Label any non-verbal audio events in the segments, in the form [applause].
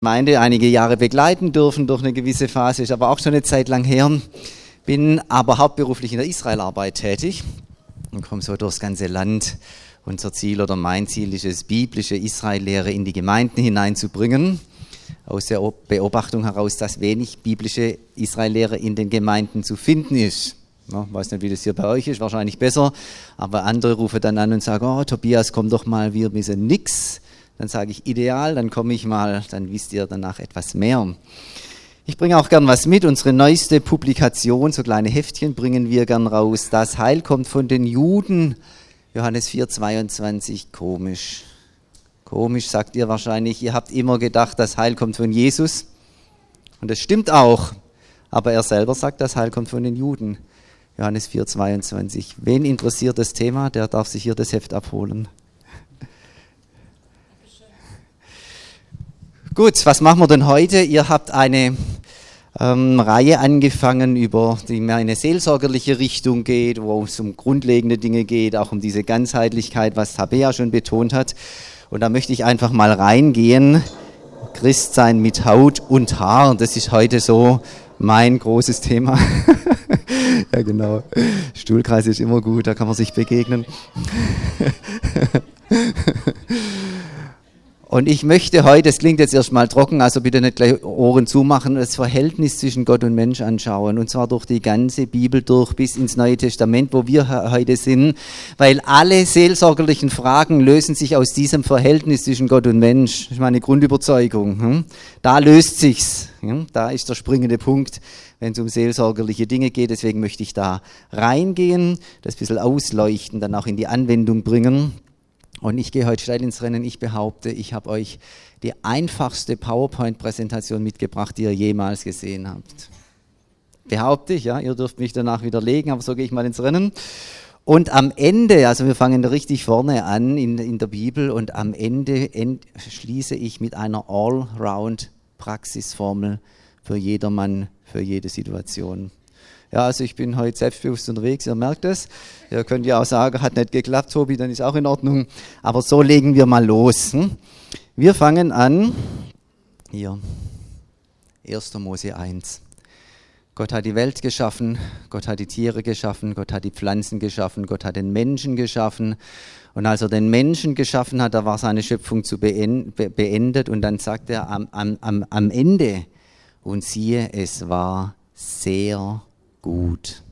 Gemeinde einige Jahre begleiten dürfen durch eine gewisse Phase, ist aber auch schon eine Zeit lang her. Bin aber hauptberuflich in der Israelarbeit tätig und komme so durchs ganze Land. Unser Ziel oder mein Ziel ist es, biblische Israellehre in die Gemeinden hineinzubringen. Aus der Beobachtung heraus, dass wenig biblische Israellehre in den Gemeinden zu finden ist. Ich weiß nicht, wie das hier bei euch ist, wahrscheinlich besser. Aber andere rufen dann an und sagen, oh Tobias, komm doch mal, wir wissen nichts dann sage ich ideal, dann komme ich mal, dann wisst ihr danach etwas mehr. Ich bringe auch gern was mit. Unsere neueste Publikation, so kleine Heftchen, bringen wir gern raus. Das Heil kommt von den Juden. Johannes 4, 22. Komisch. Komisch, sagt ihr wahrscheinlich. Ihr habt immer gedacht, das Heil kommt von Jesus. Und das stimmt auch. Aber er selber sagt, das Heil kommt von den Juden. Johannes 4, 22. Wen interessiert das Thema? Der darf sich hier das Heft abholen. Gut, was machen wir denn heute? Ihr habt eine ähm, Reihe angefangen, über die mehr in eine seelsorgerliche Richtung geht, wo es um grundlegende Dinge geht, auch um diese Ganzheitlichkeit, was Tabea schon betont hat. Und da möchte ich einfach mal reingehen. Christsein mit Haut und Haar, das ist heute so mein großes Thema. [laughs] ja, genau. Stuhlkreis ist immer gut, da kann man sich begegnen. [laughs] Und ich möchte heute, das klingt jetzt erstmal trocken, also bitte nicht gleich Ohren zumachen, das Verhältnis zwischen Gott und Mensch anschauen. Und zwar durch die ganze Bibel durch bis ins Neue Testament, wo wir heute sind. Weil alle seelsorgerlichen Fragen lösen sich aus diesem Verhältnis zwischen Gott und Mensch. Das ist meine Grundüberzeugung. Hm? Da löst sich's. Hm? Da ist der springende Punkt, wenn es um seelsorgerliche Dinge geht. Deswegen möchte ich da reingehen, das ein bisschen ausleuchten, dann auch in die Anwendung bringen. Und ich gehe heute steil ins Rennen. Ich behaupte, ich habe euch die einfachste PowerPoint-Präsentation mitgebracht, die ihr jemals gesehen habt. Behaupte ich, ja. Ihr dürft mich danach widerlegen, aber so gehe ich mal ins Rennen. Und am Ende, also wir fangen richtig vorne an in, in der Bibel und am Ende end, schließe ich mit einer Allround-Praxisformel für jedermann, für jede Situation. Ja, also ich bin heute selbstbewusst unterwegs, ihr merkt es. Ihr könnt ja auch sagen, hat nicht geklappt, Tobi, dann ist auch in Ordnung. Aber so legen wir mal los. Hm? Wir fangen an, hier, 1. Mose 1. Gott hat die Welt geschaffen, Gott hat die Tiere geschaffen, Gott hat die Pflanzen geschaffen, Gott hat den Menschen geschaffen. Und als er den Menschen geschaffen hat, da war seine Schöpfung zu beendet. Und dann sagt er am, am, am Ende, und siehe, es war sehr gut.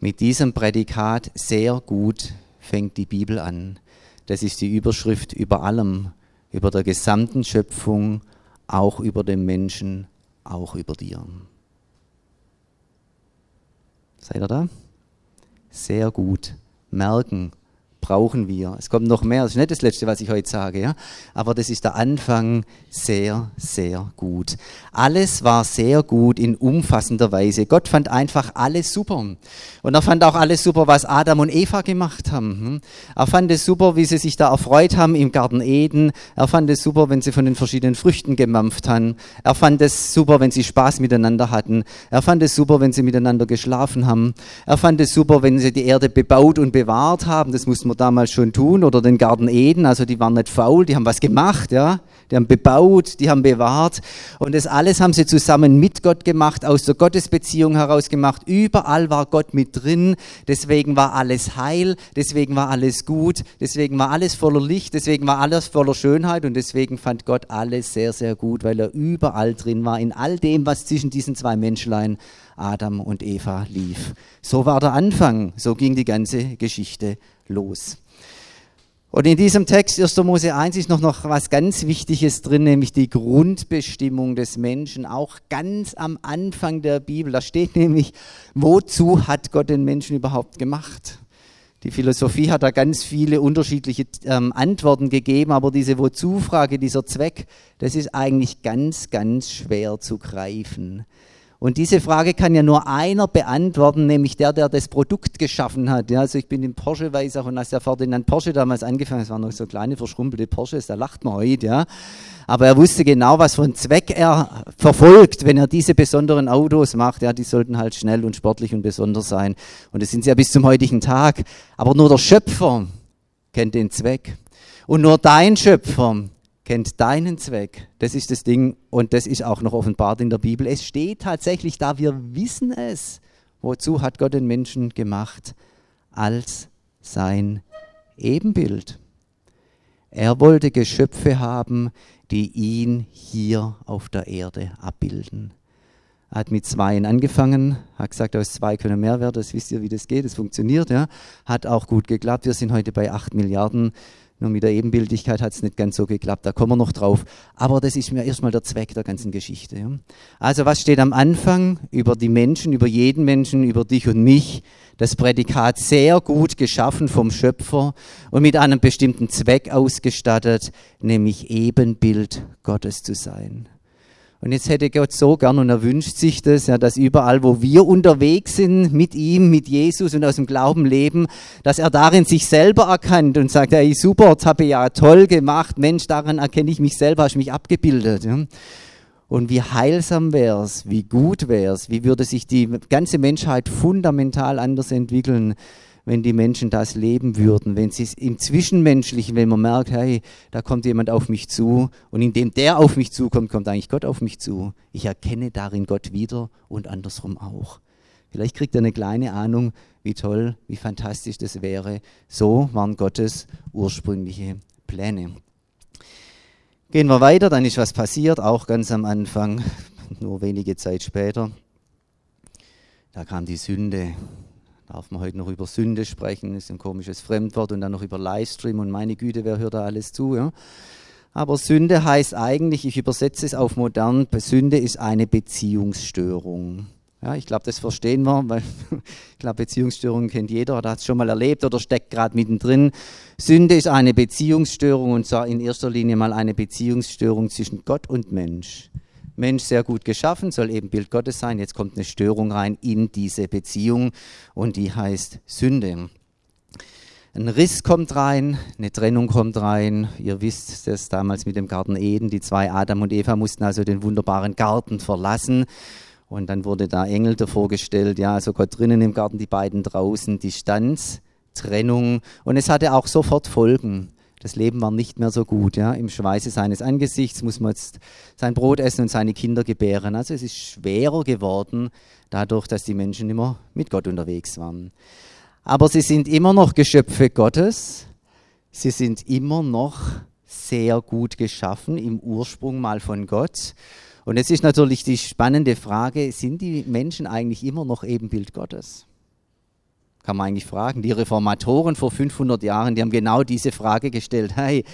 Mit diesem Prädikat sehr gut fängt die Bibel an. Das ist die Überschrift über allem, über der gesamten Schöpfung, auch über den Menschen, auch über dir. Seid ihr da? Sehr gut. Merken, brauchen wir. Es kommt noch mehr, das ist nicht das Letzte, was ich heute sage, ja? aber das ist der Anfang sehr, sehr gut. Alles war sehr gut in umfassender Weise. Gott fand einfach alles super. Und er fand auch alles super, was Adam und Eva gemacht haben. Hm? Er fand es super, wie sie sich da erfreut haben im Garten Eden. Er fand es super, wenn sie von den verschiedenen Früchten gemampft haben. Er fand es super, wenn sie Spaß miteinander hatten. Er fand es super, wenn sie miteinander geschlafen haben. Er fand es super, wenn sie die Erde bebaut und bewahrt haben. Das mussten wir damals schon tun. Oder den Garten Eden. Also die waren nicht faul, die haben was gemacht, ja. Die haben bebaut, die haben bewahrt. Und das alles haben sie zusammen mit Gott gemacht, aus der Gottesbeziehung heraus gemacht. Überall war Gott mit drin. Deswegen war alles heil. Deswegen war alles gut. Deswegen war alles voller Licht. Deswegen war alles voller Schönheit. Und deswegen fand Gott alles sehr, sehr gut, weil er überall drin war. In all dem, was zwischen diesen zwei Menschlein Adam und Eva lief. So war der Anfang. So ging die ganze Geschichte los. Und in diesem Text 1. Mose 1 ist noch, noch was ganz Wichtiges drin, nämlich die Grundbestimmung des Menschen, auch ganz am Anfang der Bibel. Da steht nämlich, wozu hat Gott den Menschen überhaupt gemacht? Die Philosophie hat da ganz viele unterschiedliche ähm, Antworten gegeben, aber diese Wozu-Frage, dieser Zweck, das ist eigentlich ganz, ganz schwer zu greifen. Und diese Frage kann ja nur einer beantworten, nämlich der, der das Produkt geschaffen hat. Ja, also ich bin im Porsche weiß auch und als der Ferdinand Porsche damals angefangen hat, das waren noch so kleine verschrumpelte Porsches, da lacht man heute, ja. Aber er wusste genau, was für einen Zweck er verfolgt, wenn er diese besonderen Autos macht. Ja, die sollten halt schnell und sportlich und besonders sein. Und das sind sie ja bis zum heutigen Tag. Aber nur der Schöpfer kennt den Zweck. Und nur dein Schöpfer kennt deinen Zweck. Das ist das Ding und das ist auch noch offenbart in der Bibel. Es steht tatsächlich da, wir wissen es. Wozu hat Gott den Menschen gemacht? Als sein Ebenbild. Er wollte Geschöpfe haben, die ihn hier auf der Erde abbilden. Er hat mit Zweien angefangen, hat gesagt, aus zwei können mehr werden, das wisst ihr, wie das geht, das funktioniert, ja. Hat auch gut geklappt. Wir sind heute bei acht Milliarden nur mit der Ebenbildigkeit hat es nicht ganz so geklappt, da kommen wir noch drauf. Aber das ist mir erstmal der Zweck der ganzen Geschichte. Ja. Also was steht am Anfang über die Menschen, über jeden Menschen, über dich und mich? Das Prädikat sehr gut geschaffen vom Schöpfer und mit einem bestimmten Zweck ausgestattet, nämlich Ebenbild Gottes zu sein. Und jetzt hätte Gott so gern und er wünscht sich das, ja, dass überall, wo wir unterwegs sind mit ihm, mit Jesus und aus dem Glauben leben, dass er darin sich selber erkannt und sagt, hey, super, das habe ich ja toll gemacht, Mensch, daran erkenne ich mich selber, hast mich abgebildet. Ja. Und wie heilsam wäre es, wie gut wäre es, wie würde sich die ganze Menschheit fundamental anders entwickeln, wenn die Menschen das leben würden, wenn sie es im Zwischenmenschlichen, wenn man merkt, hey, da kommt jemand auf mich zu und indem der auf mich zukommt, kommt eigentlich Gott auf mich zu. Ich erkenne darin Gott wieder und andersrum auch. Vielleicht kriegt er eine kleine Ahnung, wie toll, wie fantastisch das wäre. So waren Gottes ursprüngliche Pläne. Gehen wir weiter, dann ist was passiert, auch ganz am Anfang, [laughs] nur wenige Zeit später. Da kam die Sünde darf man heute noch über Sünde sprechen, ist ein komisches Fremdwort und dann noch über Livestream und meine Güte, wer hört da alles zu? Ja? Aber Sünde heißt eigentlich, ich übersetze es auf modern, Sünde ist eine Beziehungsstörung. Ja, ich glaube, das verstehen wir, weil [laughs] ich glaube, Beziehungsstörungen kennt jeder oder hat es schon mal erlebt oder steckt gerade mittendrin. Sünde ist eine Beziehungsstörung und zwar in erster Linie mal eine Beziehungsstörung zwischen Gott und Mensch. Mensch sehr gut geschaffen, soll eben Bild Gottes sein. Jetzt kommt eine Störung rein in diese Beziehung und die heißt Sünde. Ein Riss kommt rein, eine Trennung kommt rein. Ihr wisst das damals mit dem Garten Eden. Die zwei Adam und Eva mussten also den wunderbaren Garten verlassen. Und dann wurde da Engel davor gestellt. Ja, also Gott drinnen im Garten, die beiden draußen. Distanz, Trennung. Und es hatte auch sofort Folgen das Leben war nicht mehr so gut. Ja? Im Schweiße seines Angesichts muss man jetzt sein Brot essen und seine Kinder gebären. Also es ist schwerer geworden, dadurch, dass die Menschen immer mit Gott unterwegs waren. Aber sie sind immer noch Geschöpfe Gottes. Sie sind immer noch sehr gut geschaffen, im Ursprung mal von Gott. Und jetzt ist natürlich die spannende Frage, sind die Menschen eigentlich immer noch Ebenbild Gottes? Kann man eigentlich fragen. Die Reformatoren vor 500 Jahren, die haben genau diese Frage gestellt. Hey,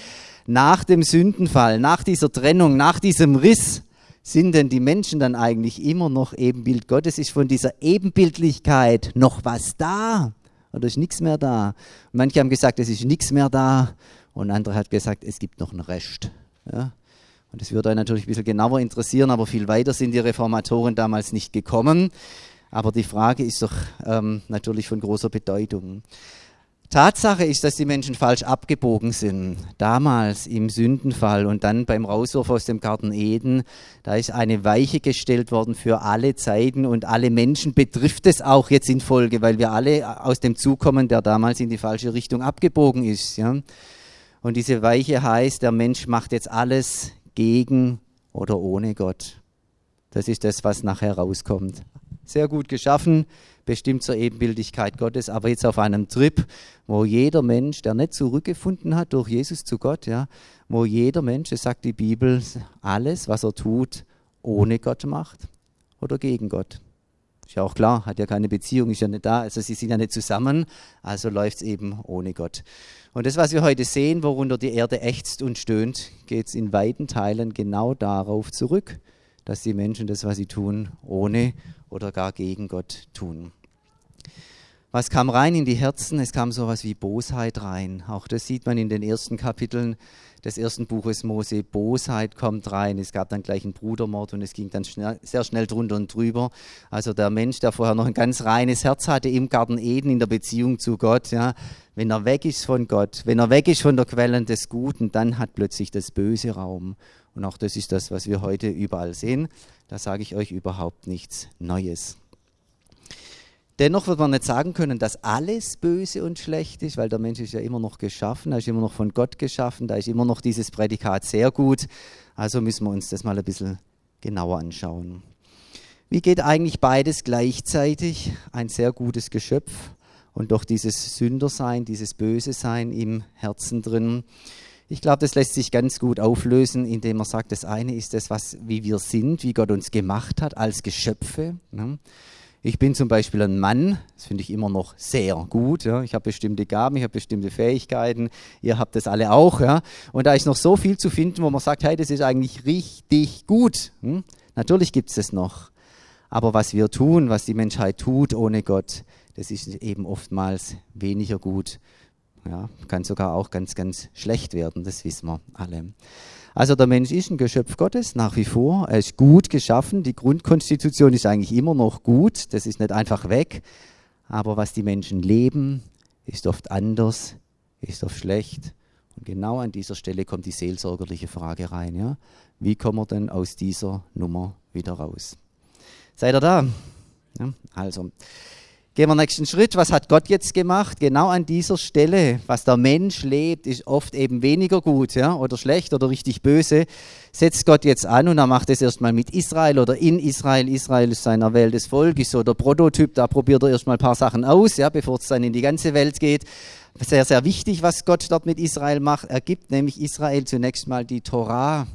nach dem Sündenfall, nach dieser Trennung, nach diesem Riss, sind denn die Menschen dann eigentlich immer noch Ebenbild Gottes? Ist von dieser Ebenbildlichkeit noch was da? Oder ist nichts mehr da? Manche haben gesagt, es ist nichts mehr da. Und andere hat gesagt, es gibt noch einen Rest. Ja? Und das würde euch natürlich ein bisschen genauer interessieren, aber viel weiter sind die Reformatoren damals nicht gekommen. Aber die Frage ist doch ähm, natürlich von großer Bedeutung. Tatsache ist, dass die Menschen falsch abgebogen sind. Damals im Sündenfall und dann beim Rauswurf aus dem Garten Eden, da ist eine Weiche gestellt worden für alle Zeiten und alle Menschen betrifft es auch jetzt in Folge, weil wir alle aus dem Zug kommen, der damals in die falsche Richtung abgebogen ist. Ja? Und diese Weiche heißt, der Mensch macht jetzt alles gegen oder ohne Gott. Das ist das, was nachher rauskommt sehr gut geschaffen, bestimmt zur Ebenbildigkeit Gottes, aber jetzt auf einem Trip, wo jeder Mensch, der nicht zurückgefunden hat durch Jesus zu Gott, ja, wo jeder Mensch, es sagt die Bibel, alles, was er tut, ohne Gott macht oder gegen Gott. Ist ja auch klar, hat ja keine Beziehung, ist ja nicht da, also sie sind ja nicht zusammen, also läuft es eben ohne Gott. Und das, was wir heute sehen, worunter die Erde ächzt und stöhnt, geht es in weiten Teilen genau darauf zurück, dass die Menschen das, was sie tun, ohne oder gar gegen Gott tun. Was kam rein in die Herzen? Es kam sowas wie Bosheit rein. Auch das sieht man in den ersten Kapiteln des ersten Buches Mose. Bosheit kommt rein. Es gab dann gleich einen Brudermord und es ging dann schnell, sehr schnell drunter und drüber. Also der Mensch, der vorher noch ein ganz reines Herz hatte im Garten Eden in der Beziehung zu Gott, ja, wenn er weg ist von Gott, wenn er weg ist von der Quelle des Guten, dann hat plötzlich das Böse Raum. Und auch das ist das, was wir heute überall sehen. Da sage ich euch überhaupt nichts Neues. Dennoch wird man nicht sagen können, dass alles böse und schlecht ist, weil der Mensch ist ja immer noch geschaffen, er ist immer noch von Gott geschaffen, da ist immer noch dieses Prädikat sehr gut. Also müssen wir uns das mal ein bisschen genauer anschauen. Wie geht eigentlich beides gleichzeitig? Ein sehr gutes Geschöpf und doch dieses Sündersein, dieses Böse Sein im Herzen drin. Ich glaube, das lässt sich ganz gut auflösen, indem man sagt, das eine ist das, was, wie wir sind, wie Gott uns gemacht hat als Geschöpfe. Ne? Ich bin zum Beispiel ein Mann, das finde ich immer noch sehr gut. Ja. Ich habe bestimmte Gaben, ich habe bestimmte Fähigkeiten, ihr habt das alle auch. Ja. Und da ist noch so viel zu finden, wo man sagt, hey, das ist eigentlich richtig gut. Hm? Natürlich gibt es das noch. Aber was wir tun, was die Menschheit tut ohne Gott, das ist eben oftmals weniger gut. Ja, kann sogar auch ganz, ganz schlecht werden, das wissen wir alle. Also der Mensch ist ein Geschöpf Gottes nach wie vor. Er ist gut geschaffen. Die Grundkonstitution ist eigentlich immer noch gut. Das ist nicht einfach weg. Aber was die Menschen leben, ist oft anders, ist oft schlecht. Und genau an dieser Stelle kommt die seelsorgerliche Frage rein. Ja? Wie kommen wir denn aus dieser Nummer wieder raus? Seid ihr da? Ja, also, gehen wir nächsten Schritt. Was hat Gott jetzt gemacht? Genau an dieser Stelle, was der Mensch lebt, ist oft eben weniger gut ja, oder schlecht oder richtig böse. Setzt Gott jetzt an und er macht es erstmal mit Israel oder in Israel. Israel ist sein erwähltes Volk, ist so der Prototyp. Da probiert er erstmal ein paar Sachen aus, ja, bevor es dann in die ganze Welt geht. Sehr, sehr wichtig, was Gott dort mit Israel macht. Er gibt nämlich Israel zunächst mal die Torah.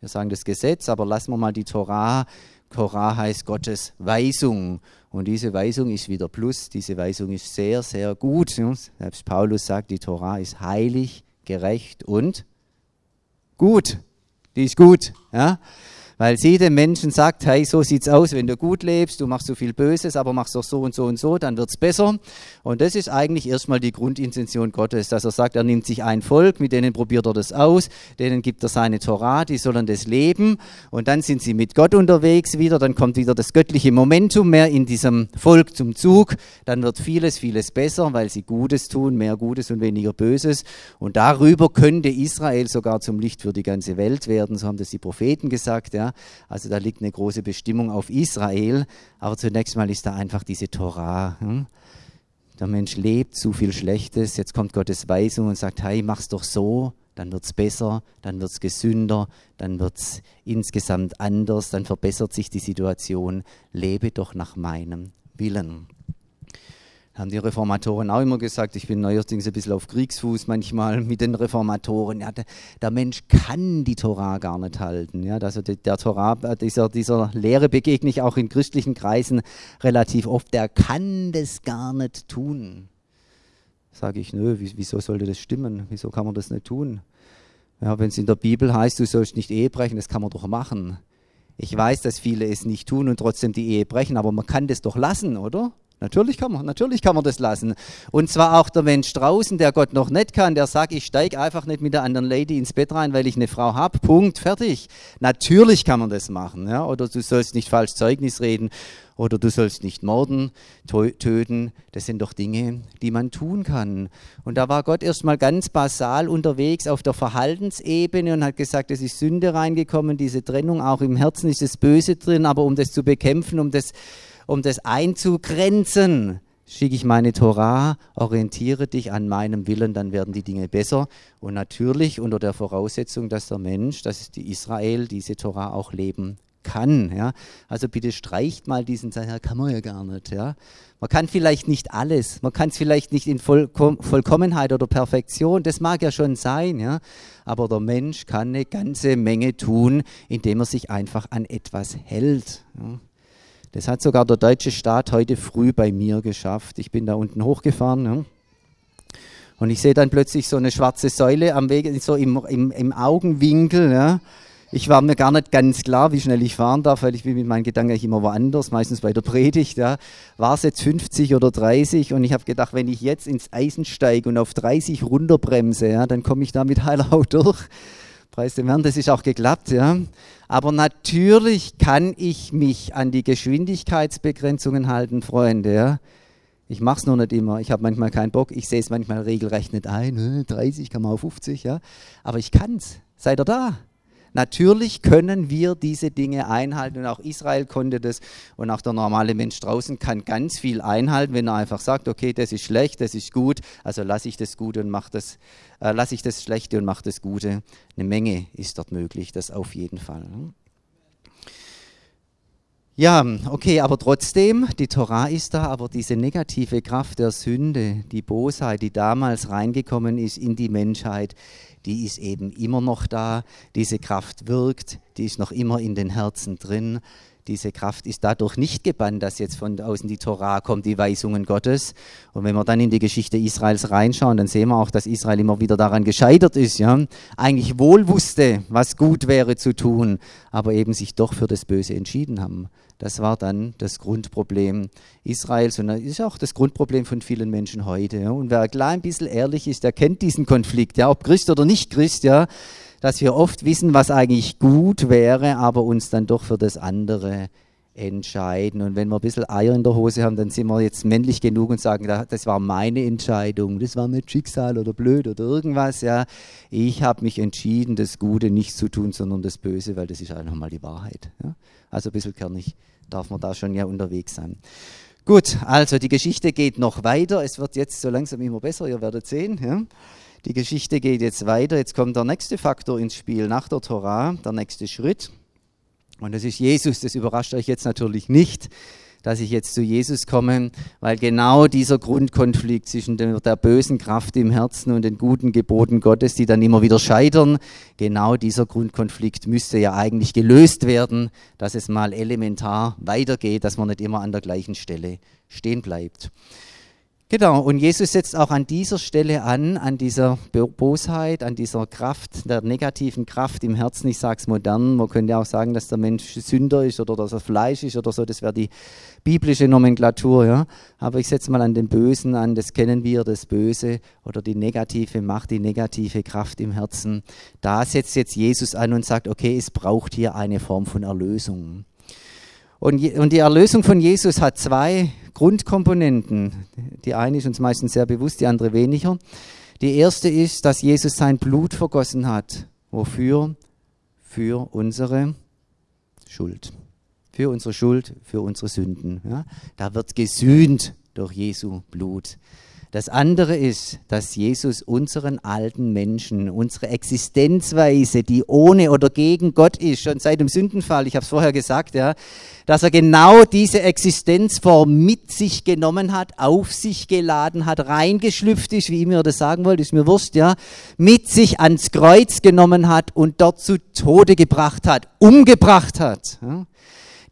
Wir sagen das Gesetz, aber lassen wir mal die Torah Korah heißt Gottes Weisung. Und diese Weisung ist wieder Plus. Diese Weisung ist sehr, sehr gut. Selbst Paulus sagt, die Torah ist heilig, gerecht und gut. Die ist gut. Ja? Weil sie dem Menschen sagt, hey, so sieht's aus, wenn du gut lebst, du machst so viel Böses, aber machst doch so und so und so, dann wird's besser. Und das ist eigentlich erstmal die Grundintention Gottes, dass er sagt, er nimmt sich ein Volk, mit denen probiert er das aus, denen gibt er seine Torah, die sollen das leben und dann sind sie mit Gott unterwegs wieder, dann kommt wieder das göttliche Momentum mehr in diesem Volk zum Zug, dann wird vieles, vieles besser, weil sie Gutes tun, mehr Gutes und weniger Böses und darüber könnte Israel sogar zum Licht für die ganze Welt werden, so haben das die Propheten gesagt, ja. Also da liegt eine große Bestimmung auf Israel. Aber zunächst mal ist da einfach diese Torah. Hm? Der Mensch lebt zu viel Schlechtes. Jetzt kommt Gottes Weisung und sagt, hey, mach's doch so, dann wird's besser, dann wird's gesünder, dann wird's insgesamt anders, dann verbessert sich die Situation. Lebe doch nach meinem Willen haben die Reformatoren auch immer gesagt, ich bin neuerdings ein bisschen auf Kriegsfuß manchmal mit den Reformatoren. Ja, der, der Mensch kann die Torah gar nicht halten. Ja, also der, der Torah, äh, dieser, dieser Lehre begegne ich auch in christlichen Kreisen relativ oft. Der kann das gar nicht tun. Sage ich, nö, wieso sollte das stimmen? Wieso kann man das nicht tun? Ja, wenn es in der Bibel heißt, du sollst nicht Ehe brechen, das kann man doch machen. Ich weiß, dass viele es nicht tun und trotzdem die Ehe brechen, aber man kann das doch lassen, oder? Natürlich kann man, natürlich kann man das lassen. Und zwar auch der Mensch draußen, der Gott noch nicht kann, der sagt, ich steige einfach nicht mit der anderen Lady ins Bett rein, weil ich eine Frau habe. Punkt, fertig. Natürlich kann man das machen. Ja? Oder du sollst nicht falsch Zeugnis reden oder du sollst nicht morden, töten. Das sind doch Dinge, die man tun kann. Und da war Gott erstmal ganz basal unterwegs auf der Verhaltensebene und hat gesagt, es ist Sünde reingekommen, diese Trennung, auch im Herzen ist das Böse drin, aber um das zu bekämpfen, um das um das einzugrenzen, schicke ich meine Torah, orientiere dich an meinem Willen, dann werden die Dinge besser. Und natürlich unter der Voraussetzung, dass der Mensch, dass die Israel diese Torah auch leben kann. Ja? Also bitte streicht mal diesen Satz, ja, kann man ja gar nicht. Ja? Man kann vielleicht nicht alles, man kann es vielleicht nicht in Vollkom Vollkommenheit oder Perfektion, das mag ja schon sein, ja? aber der Mensch kann eine ganze Menge tun, indem er sich einfach an etwas hält. Ja? Das hat sogar der deutsche Staat heute früh bei mir geschafft. Ich bin da unten hochgefahren. Ja. Und ich sehe dann plötzlich so eine schwarze Säule am Weg, so im, im, im Augenwinkel. Ja. Ich war mir gar nicht ganz klar, wie schnell ich fahren darf, weil ich bin mit meinen Gedanken eigentlich immer woanders, meistens bei der Predigt. Ja. War es jetzt 50 oder 30? Und ich habe gedacht, wenn ich jetzt ins Eisen steige und auf 30 runterbremse, ja, dann komme ich da mit Heilau durch. Preis dem Herrn, das ist auch geklappt, ja. Aber natürlich kann ich mich an die Geschwindigkeitsbegrenzungen halten, Freunde, ja. Ich mache es nur nicht immer. Ich habe manchmal keinen Bock. Ich sehe es manchmal regelrecht nicht ein. 30 kann man auf 50, ja. Aber ich kann es. Seid ihr da? Natürlich können wir diese Dinge einhalten und auch Israel konnte das und auch der normale Mensch draußen kann ganz viel einhalten, wenn er einfach sagt, okay, das ist schlecht, das ist gut, also lasse ich das Gute und mache das, äh, lasse ich das Schlechte und mache das Gute. Eine Menge ist dort möglich, das auf jeden Fall. Ja, okay, aber trotzdem, die Torah ist da, aber diese negative Kraft der Sünde, die Bosheit, die damals reingekommen ist in die Menschheit, die ist eben immer noch da. Diese Kraft wirkt, die ist noch immer in den Herzen drin. Diese Kraft ist dadurch nicht gebannt, dass jetzt von außen die Torah kommt, die Weisungen Gottes. Und wenn wir dann in die Geschichte Israels reinschauen, dann sehen wir auch, dass Israel immer wieder daran gescheitert ist, ja. Eigentlich wohl wusste, was gut wäre zu tun, aber eben sich doch für das Böse entschieden haben. Das war dann das Grundproblem Israels und das ist auch das Grundproblem von vielen Menschen heute. Ja. Und wer ein klein bisschen ehrlich ist, der kennt diesen Konflikt, ja, ob Christ oder nicht Christ, ja dass wir oft wissen, was eigentlich gut wäre, aber uns dann doch für das andere entscheiden. Und wenn wir ein bisschen Eier in der Hose haben, dann sind wir jetzt männlich genug und sagen, das war meine Entscheidung, das war mit Schicksal oder blöd oder irgendwas. Ja, ich habe mich entschieden, das Gute nicht zu tun, sondern das Böse, weil das ist einfach mal die Wahrheit. Ja? Also ein bisschen kernig darf man da schon ja unterwegs sein. Gut, also die Geschichte geht noch weiter. Es wird jetzt so langsam immer besser, ihr werdet sehen. Ja? Die Geschichte geht jetzt weiter. Jetzt kommt der nächste Faktor ins Spiel nach der Torah, der nächste Schritt. Und das ist Jesus. Das überrascht euch jetzt natürlich nicht, dass ich jetzt zu Jesus komme, weil genau dieser Grundkonflikt zwischen der, der bösen Kraft im Herzen und den guten Geboten Gottes, die dann immer wieder scheitern, genau dieser Grundkonflikt müsste ja eigentlich gelöst werden, dass es mal elementar weitergeht, dass man nicht immer an der gleichen Stelle stehen bleibt. Genau, und Jesus setzt auch an dieser Stelle an, an dieser Bosheit, an dieser Kraft, der negativen Kraft im Herzen. Ich sage es modern, man könnte auch sagen, dass der Mensch Sünder ist oder dass er Fleisch ist oder so, das wäre die biblische Nomenklatur. Ja? Aber ich setze mal an den Bösen an, das kennen wir, das Böse oder die negative Macht, die negative Kraft im Herzen. Da setzt jetzt Jesus an und sagt, okay, es braucht hier eine Form von Erlösung. Und, und die Erlösung von Jesus hat zwei Grundkomponenten. Die eine ist uns meistens sehr bewusst, die andere weniger. Die erste ist, dass Jesus sein Blut vergossen hat. Wofür? Für unsere Schuld. Für unsere Schuld, für unsere Sünden. Ja? Da wird gesühnt durch Jesu Blut. Das andere ist, dass Jesus unseren alten Menschen, unsere Existenzweise, die ohne oder gegen Gott ist, schon seit dem Sündenfall, ich habe es vorher gesagt, ja, dass er genau diese Existenzform mit sich genommen hat, auf sich geladen hat, reingeschlüpft ist, wie ihr mir das sagen wollt, ist mir wurscht, ja, mit sich ans Kreuz genommen hat und dort zu Tode gebracht hat, umgebracht hat. Ja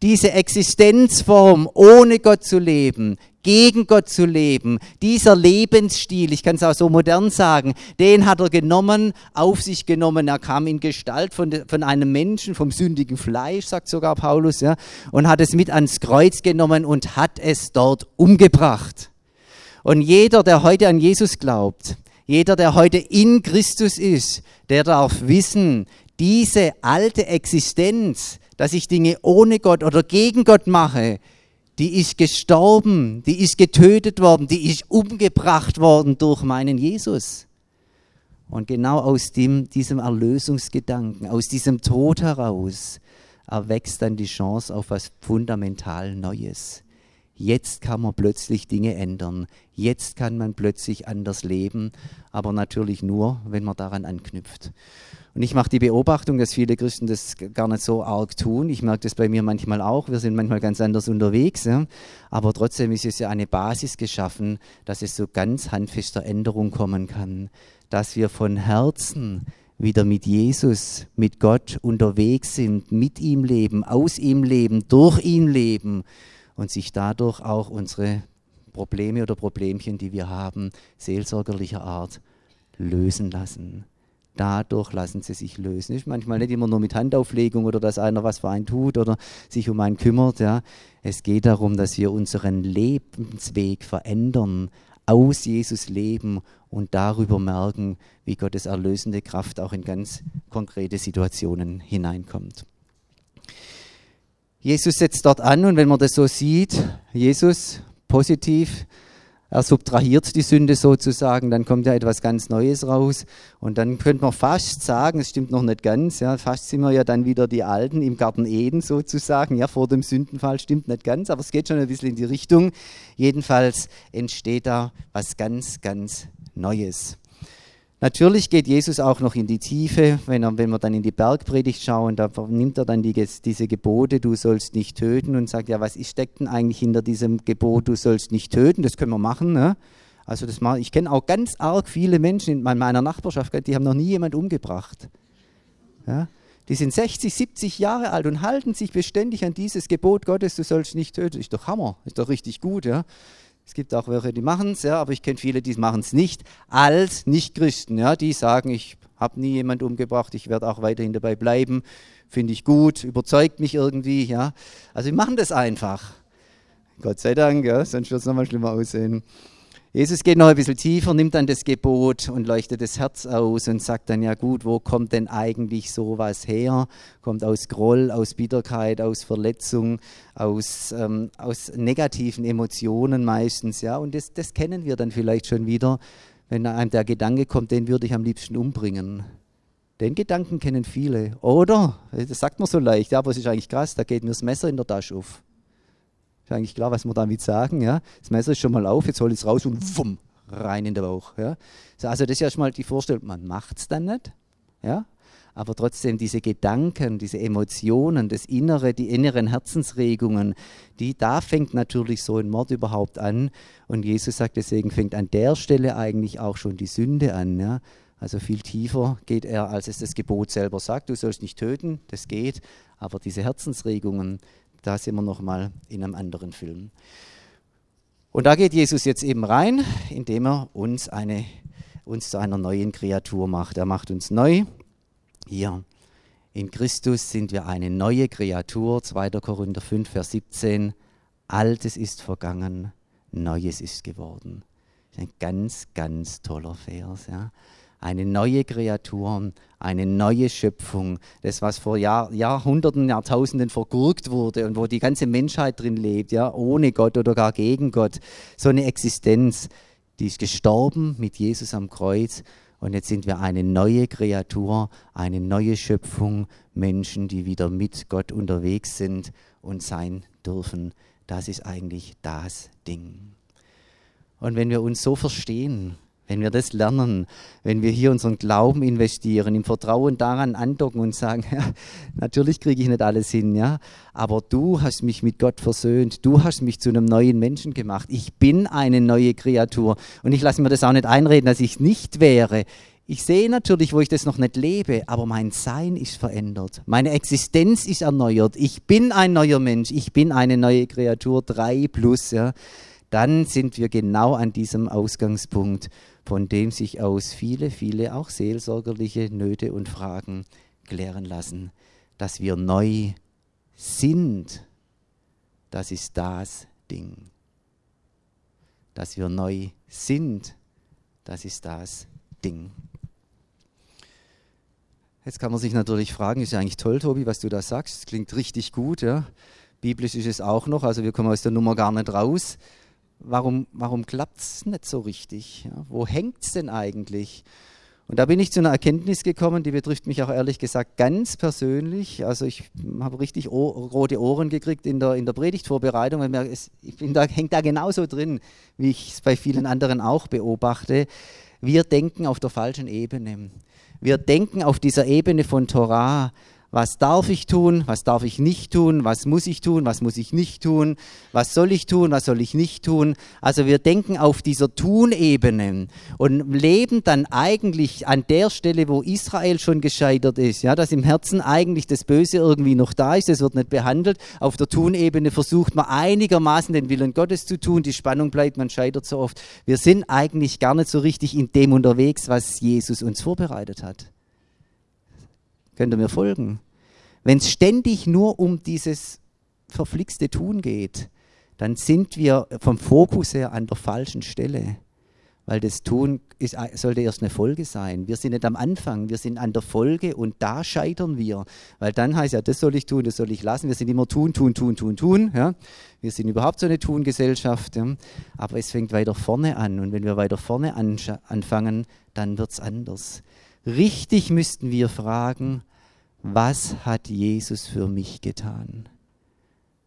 diese Existenzform, ohne Gott zu leben, gegen Gott zu leben, dieser Lebensstil, ich kann es auch so modern sagen, den hat er genommen, auf sich genommen. Er kam in Gestalt von, von einem Menschen, vom sündigen Fleisch, sagt sogar Paulus, ja, und hat es mit ans Kreuz genommen und hat es dort umgebracht. Und jeder, der heute an Jesus glaubt, jeder, der heute in Christus ist, der darf wissen, diese alte Existenz, dass ich Dinge ohne Gott oder gegen Gott mache, die ist gestorben, die ist getötet worden, die ist umgebracht worden durch meinen Jesus. Und genau aus dem, diesem Erlösungsgedanken, aus diesem Tod heraus, erwächst dann die Chance auf was fundamental Neues. Jetzt kann man plötzlich Dinge ändern. Jetzt kann man plötzlich anders leben, aber natürlich nur, wenn man daran anknüpft. Und ich mache die Beobachtung, dass viele Christen das gar nicht so arg tun. Ich merke das bei mir manchmal auch. Wir sind manchmal ganz anders unterwegs. Ja? Aber trotzdem ist es ja eine Basis geschaffen, dass es so ganz handfester Änderung kommen kann. Dass wir von Herzen wieder mit Jesus, mit Gott unterwegs sind, mit ihm leben, aus ihm leben, durch ihn leben und sich dadurch auch unsere Probleme oder Problemchen, die wir haben, seelsorgerlicher Art lösen lassen dadurch lassen sie sich lösen. Ist manchmal nicht immer nur mit Handauflegung oder dass einer was für einen tut oder sich um einen kümmert. Ja. Es geht darum, dass wir unseren Lebensweg verändern, aus Jesus leben und darüber merken, wie Gottes erlösende Kraft auch in ganz konkrete Situationen hineinkommt. Jesus setzt dort an und wenn man das so sieht, Jesus positiv, er subtrahiert die Sünde sozusagen, dann kommt ja etwas ganz Neues raus. Und dann könnte man fast sagen, es stimmt noch nicht ganz, ja, fast sind wir ja dann wieder die Alten im Garten Eden sozusagen, ja, vor dem Sündenfall, stimmt nicht ganz, aber es geht schon ein bisschen in die Richtung. Jedenfalls entsteht da was ganz, ganz Neues. Natürlich geht Jesus auch noch in die Tiefe, wenn, er, wenn wir dann in die Bergpredigt schauen, da nimmt er dann die, diese Gebote, du sollst nicht töten und sagt, ja, was steckt denn eigentlich hinter diesem Gebot, du sollst nicht töten, das können wir machen. Ne? Also das mal, ich kenne auch ganz arg viele Menschen in meiner Nachbarschaft, die haben noch nie jemand umgebracht. Ja? Die sind 60, 70 Jahre alt und halten sich beständig an dieses Gebot Gottes, du sollst nicht töten. Ist doch Hammer, ist doch richtig gut. Ja? Es gibt auch welche, die machen es, ja, aber ich kenne viele, die machen es nicht, als Nicht-Christen. Ja, die sagen, ich habe nie jemand umgebracht, ich werde auch weiterhin dabei bleiben, finde ich gut, überzeugt mich irgendwie. Ja. Also wir machen das einfach. Gott sei Dank, ja, sonst wird es nochmal schlimmer aussehen. Jesus geht noch ein bisschen tiefer, nimmt dann das Gebot und leuchtet das Herz aus und sagt dann, ja gut, wo kommt denn eigentlich sowas her? Kommt aus Groll, aus Bitterkeit, aus Verletzung, aus, ähm, aus negativen Emotionen meistens. Ja? Und das, das kennen wir dann vielleicht schon wieder, wenn einem der Gedanke kommt, den würde ich am liebsten umbringen. Den Gedanken kennen viele. Oder? Das sagt man so leicht, ja, aber es ist eigentlich krass, da geht mir das Messer in der Tasche auf. Ist eigentlich klar, was wir damit sagen. Ja? Das Messer ist schon mal auf, jetzt hol ich es raus und wumm, rein in den Bauch. Ja? Also das ist ja schon mal die Vorstellung, man macht es dann nicht. Ja? Aber trotzdem diese Gedanken, diese Emotionen, das Innere, die inneren Herzensregungen, die, da fängt natürlich so ein Mord überhaupt an. Und Jesus sagt, deswegen fängt an der Stelle eigentlich auch schon die Sünde an. Ja? Also viel tiefer geht er, als es das Gebot selber sagt. Du sollst nicht töten, das geht. Aber diese Herzensregungen, da sind wir nochmal in einem anderen Film. Und da geht Jesus jetzt eben rein, indem er uns, eine, uns zu einer neuen Kreatur macht. Er macht uns neu. Hier, in Christus sind wir eine neue Kreatur. 2. Korinther 5, Vers 17. Altes ist vergangen, Neues ist geworden. Ein ganz, ganz toller Vers. Ja eine neue Kreatur, eine neue Schöpfung. Das, was vor Jahr, Jahrhunderten, Jahrtausenden vergurkt wurde und wo die ganze Menschheit drin lebt, ja, ohne Gott oder gar gegen Gott. So eine Existenz, die ist gestorben mit Jesus am Kreuz. Und jetzt sind wir eine neue Kreatur, eine neue Schöpfung, Menschen, die wieder mit Gott unterwegs sind und sein dürfen. Das ist eigentlich das Ding. Und wenn wir uns so verstehen, wenn wir das lernen, wenn wir hier unseren Glauben investieren, im Vertrauen daran andocken und sagen, [laughs] ja, natürlich kriege ich nicht alles hin, ja, aber du hast mich mit Gott versöhnt, du hast mich zu einem neuen Menschen gemacht. Ich bin eine neue Kreatur und ich lasse mir das auch nicht einreden, dass ich nicht wäre. Ich sehe natürlich, wo ich das noch nicht lebe, aber mein Sein ist verändert. Meine Existenz ist erneuert. Ich bin ein neuer Mensch. Ich bin eine neue Kreatur, drei plus. Ja. Dann sind wir genau an diesem Ausgangspunkt von dem sich aus viele, viele auch seelsorgerliche Nöte und Fragen klären lassen. Dass wir neu sind, das ist das Ding. Dass wir neu sind, das ist das Ding. Jetzt kann man sich natürlich fragen, ist ja eigentlich toll, Tobi, was du da sagst. Das klingt richtig gut, ja. Biblisch ist es auch noch, also wir kommen aus der Nummer gar nicht raus warum, warum klappt es nicht so richtig? Ja, wo hängt es denn eigentlich? Und da bin ich zu einer Erkenntnis gekommen, die betrifft mich auch ehrlich gesagt ganz persönlich. Also ich habe richtig rote Ohren gekriegt in der, in der Predigtvorbereitung. Ich bin da, hängt da genauso drin, wie ich es bei vielen anderen auch beobachte. Wir denken auf der falschen Ebene. Wir denken auf dieser Ebene von Torah was darf ich tun, was darf ich nicht tun, was muss ich tun, was muss ich nicht tun, was soll ich tun, was soll ich nicht tun. Also wir denken auf dieser Tunebene und leben dann eigentlich an der Stelle, wo Israel schon gescheitert ist, ja, dass im Herzen eigentlich das Böse irgendwie noch da ist, es wird nicht behandelt. Auf der Tunebene versucht man einigermaßen den Willen Gottes zu tun, die Spannung bleibt, man scheitert so oft. Wir sind eigentlich gar nicht so richtig in dem unterwegs, was Jesus uns vorbereitet hat. Könnt ihr mir folgen? Wenn es ständig nur um dieses verflixte Tun geht, dann sind wir vom Fokus her an der falschen Stelle. weil das Tun ist, sollte erst eine Folge sein. Wir sind nicht am Anfang, wir sind an der Folge und da scheitern wir. Weil dann heißt ja, das soll ich tun, das soll ich lassen. Wir sind immer tun, tun, tun, tun, tun. Ja? Wir sind überhaupt so eine Tun-Gesellschaft. Ja? Aber es fängt weiter vorne an. Und wenn wir weiter vorne anfangen, dann wird es anders. Richtig müssten wir fragen, was hat Jesus für mich getan?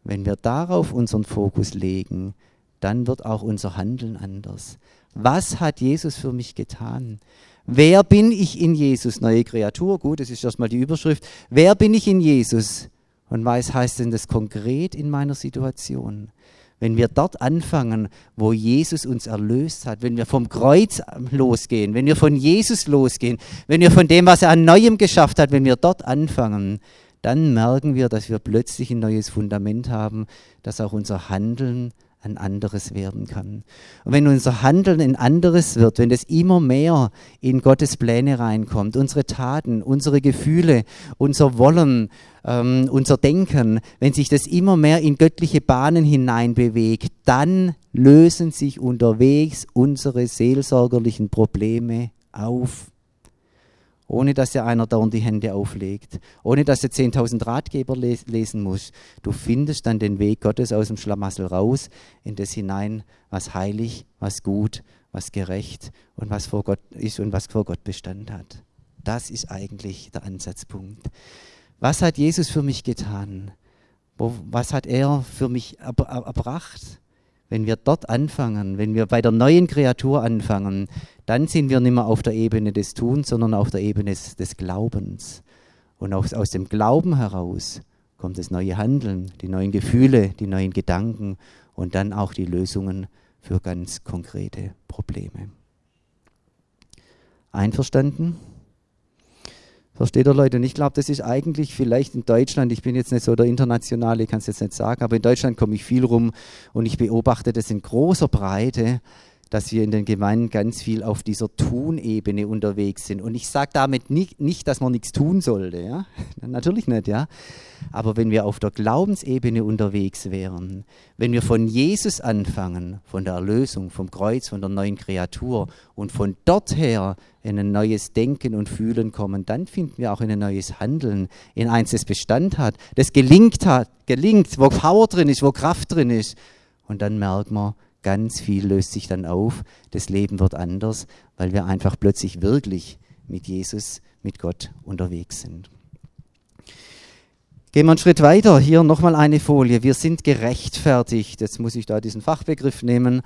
Wenn wir darauf unseren Fokus legen, dann wird auch unser Handeln anders. Was hat Jesus für mich getan? Wer bin ich in Jesus? Neue Kreatur, gut, das ist erstmal die Überschrift. Wer bin ich in Jesus? Und was heißt denn das konkret in meiner Situation? Wenn wir dort anfangen, wo Jesus uns erlöst hat, wenn wir vom Kreuz losgehen, wenn wir von Jesus losgehen, wenn wir von dem, was er an Neuem geschafft hat, wenn wir dort anfangen, dann merken wir, dass wir plötzlich ein neues Fundament haben, dass auch unser Handeln ein anderes werden kann. Und wenn unser Handeln ein anderes wird, wenn es immer mehr in Gottes Pläne reinkommt, unsere Taten, unsere Gefühle, unser Wollen, ähm, unser Denken, wenn sich das immer mehr in göttliche Bahnen hinein bewegt, dann lösen sich unterwegs unsere seelsorgerlichen Probleme auf ohne dass dir einer dauernd die Hände auflegt, ohne dass du 10.000 Ratgeber les lesen musst. Du findest dann den Weg Gottes aus dem Schlamassel raus, in das hinein, was heilig, was gut, was gerecht und was vor Gott ist und was vor Gott Bestand hat. Das ist eigentlich der Ansatzpunkt. Was hat Jesus für mich getan? was hat er für mich erbracht? Wenn wir dort anfangen, wenn wir bei der neuen Kreatur anfangen, dann sind wir nicht mehr auf der Ebene des Tuns, sondern auf der Ebene des, Glaubens. Und aus, aus dem Glauben heraus kommt das neue Handeln, die neuen Gefühle, die neuen Gedanken und dann auch die Lösungen für ganz konkrete Probleme. Einverstanden? Versteht ihr Leute? Und ich glaube, das ist eigentlich vielleicht in Deutschland, ich bin jetzt nicht so der Internationale, ich kann es jetzt nicht sagen, aber in Deutschland komme ich viel rum und ich beobachte das in großer Breite, dass wir in den Gemeinden ganz viel auf dieser Tun-Ebene unterwegs sind. Und ich sage damit nicht, nicht, dass man nichts tun sollte, ja? [laughs] natürlich nicht, ja. Aber wenn wir auf der Glaubensebene unterwegs wären, wenn wir von Jesus anfangen, von der Erlösung, vom Kreuz, von der neuen Kreatur und von dort her in ein neues Denken und Fühlen kommen, dann finden wir auch in ein neues Handeln, in eins, das Bestand hat, das gelingt hat, gelingt, wo Power drin ist, wo Kraft drin ist. Und dann merken wir, Ganz viel löst sich dann auf. Das Leben wird anders, weil wir einfach plötzlich wirklich mit Jesus, mit Gott unterwegs sind. Gehen wir einen Schritt weiter. Hier nochmal eine Folie. Wir sind gerechtfertigt. Jetzt muss ich da diesen Fachbegriff nehmen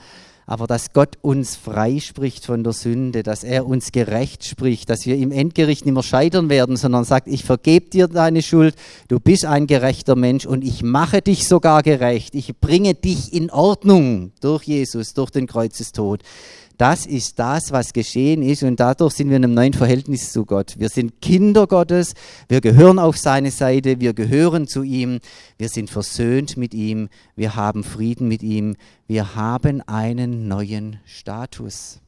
aber dass Gott uns freispricht von der Sünde, dass er uns gerecht spricht, dass wir im Endgericht nicht mehr scheitern werden, sondern sagt, ich vergebe dir deine Schuld, du bist ein gerechter Mensch und ich mache dich sogar gerecht, ich bringe dich in Ordnung durch Jesus, durch den Kreuzestod. Das ist das, was geschehen ist und dadurch sind wir in einem neuen Verhältnis zu Gott. Wir sind Kinder Gottes, wir gehören auf seine Seite, wir gehören zu ihm, wir sind versöhnt mit ihm, wir haben Frieden mit ihm, wir haben einen neuen Status.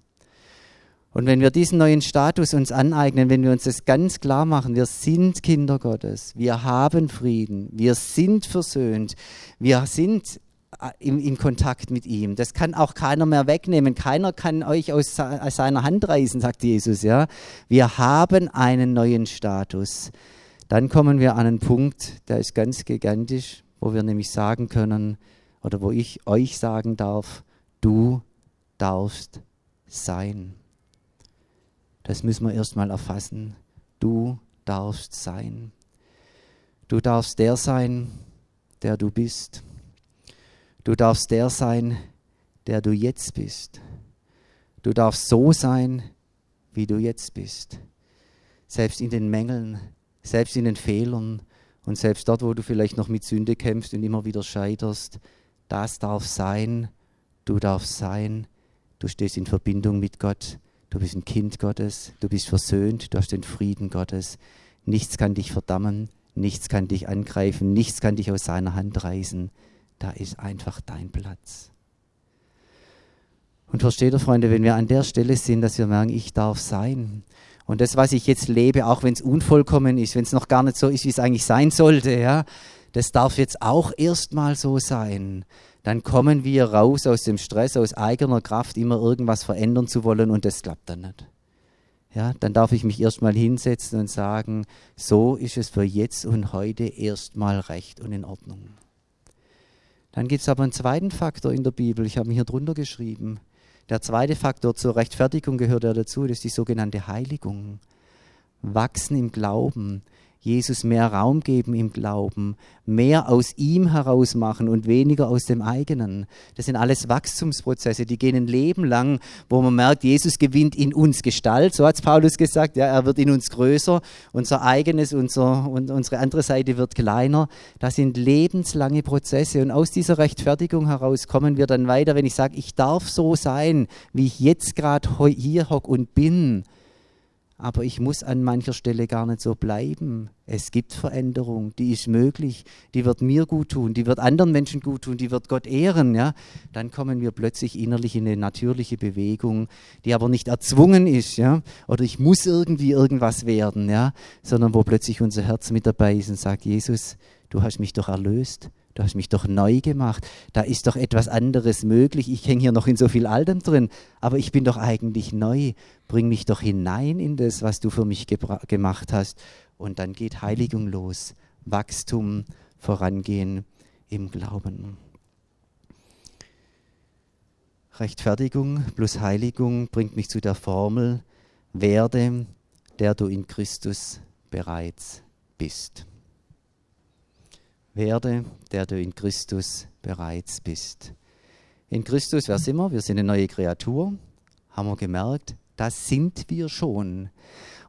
Und wenn wir diesen neuen Status uns aneignen, wenn wir uns das ganz klar machen, wir sind Kinder Gottes, wir haben Frieden, wir sind versöhnt, wir sind in, in, Kontakt mit ihm. Das kann auch keiner mehr wegnehmen. Keiner kann euch aus, seiner Hand reißen, sagt Jesus. Ja? Wir haben einen neuen Status. Dann kommen wir an einen Punkt, der ist ganz gigantisch, wo wir nämlich sagen können, oder wo ich euch sagen darf, du darfst sein. Das müssen wir erstmal erfassen. Du darfst sein. Du darfst der sein, der du bist. Du darfst der sein, der du jetzt bist. Du darfst so sein, wie du jetzt bist. Selbst in den Mängeln, selbst in den Fehlern und selbst dort, wo du vielleicht noch mit Sünde kämpfst und immer wieder scheiterst, das darf sein, du darfst sein, du stehst in Verbindung mit Gott, du bist ein Kind Gottes, du bist versöhnt, du hast den Frieden Gottes. Nichts kann dich verdammen, nichts kann dich angreifen, nichts kann dich aus seiner Hand reißen da ist einfach dein Platz. Und versteht ihr, Freunde, wenn wir an der Stelle sind, dass wir merken, ich darf sein. Und das, was ich jetzt lebe, auch wenn es unvollkommen ist, wenn es noch gar nicht so ist, wie es eigentlich sein sollte, ja, das darf jetzt auch erstmal so sein. dann kommen wir raus aus dem Stress, aus eigener Kraft, immer irgendwas verändern zu wollen und das klappt dann nicht. Ja, dann darf ich mich erstmal hinsetzen und sagen, so ist es für jetzt und heute erstmal recht und in Ordnung. Dann gibt es aber einen zweiten Faktor in der Bibel, ich habe mich hier drunter geschrieben. Der zweite Faktor zur Rechtfertigung gehört ja dazu, das ist die sogenannte Heiligung. Wachsen im Glauben, Jesus mehr Raum geben im Glauben, mehr aus ihm heraus machen und weniger aus dem eigenen. Das sind alles Wachstumsprozesse, die gehen ein Leben lang, wo man merkt, Jesus gewinnt in uns Gestalt, so hat es Paulus gesagt, ja, er wird in uns größer, unser eigenes, unser, und unsere andere Seite wird kleiner. Das sind lebenslange Prozesse und aus dieser Rechtfertigung heraus kommen wir dann weiter, wenn ich sage, ich darf so sein, wie ich jetzt gerade hier hock und bin aber ich muss an mancher Stelle gar nicht so bleiben. Es gibt Veränderung, die ist möglich, die wird mir gut tun, die wird anderen Menschen gut tun, die wird Gott ehren. Ja? Dann kommen wir plötzlich innerlich in eine natürliche Bewegung, die aber nicht erzwungen ist, ja? oder ich muss irgendwie irgendwas werden, ja? sondern wo plötzlich unser Herz mit dabei ist und sagt, Jesus, du hast mich doch erlöst, du hast mich doch neu gemacht, da ist doch etwas anderes möglich, ich hänge hier noch in so viel Altem drin, aber ich bin doch eigentlich neu, bring mich doch hinein in das, was du für mich gemacht hast. Und dann geht Heiligung los, Wachstum, Vorangehen im Glauben. Rechtfertigung plus Heiligung bringt mich zu der Formel, werde, der du in Christus bereits bist werde, der du in Christus bereits bist. In Christus, wer sind wir? Wir sind eine neue Kreatur, haben wir gemerkt, das sind wir schon.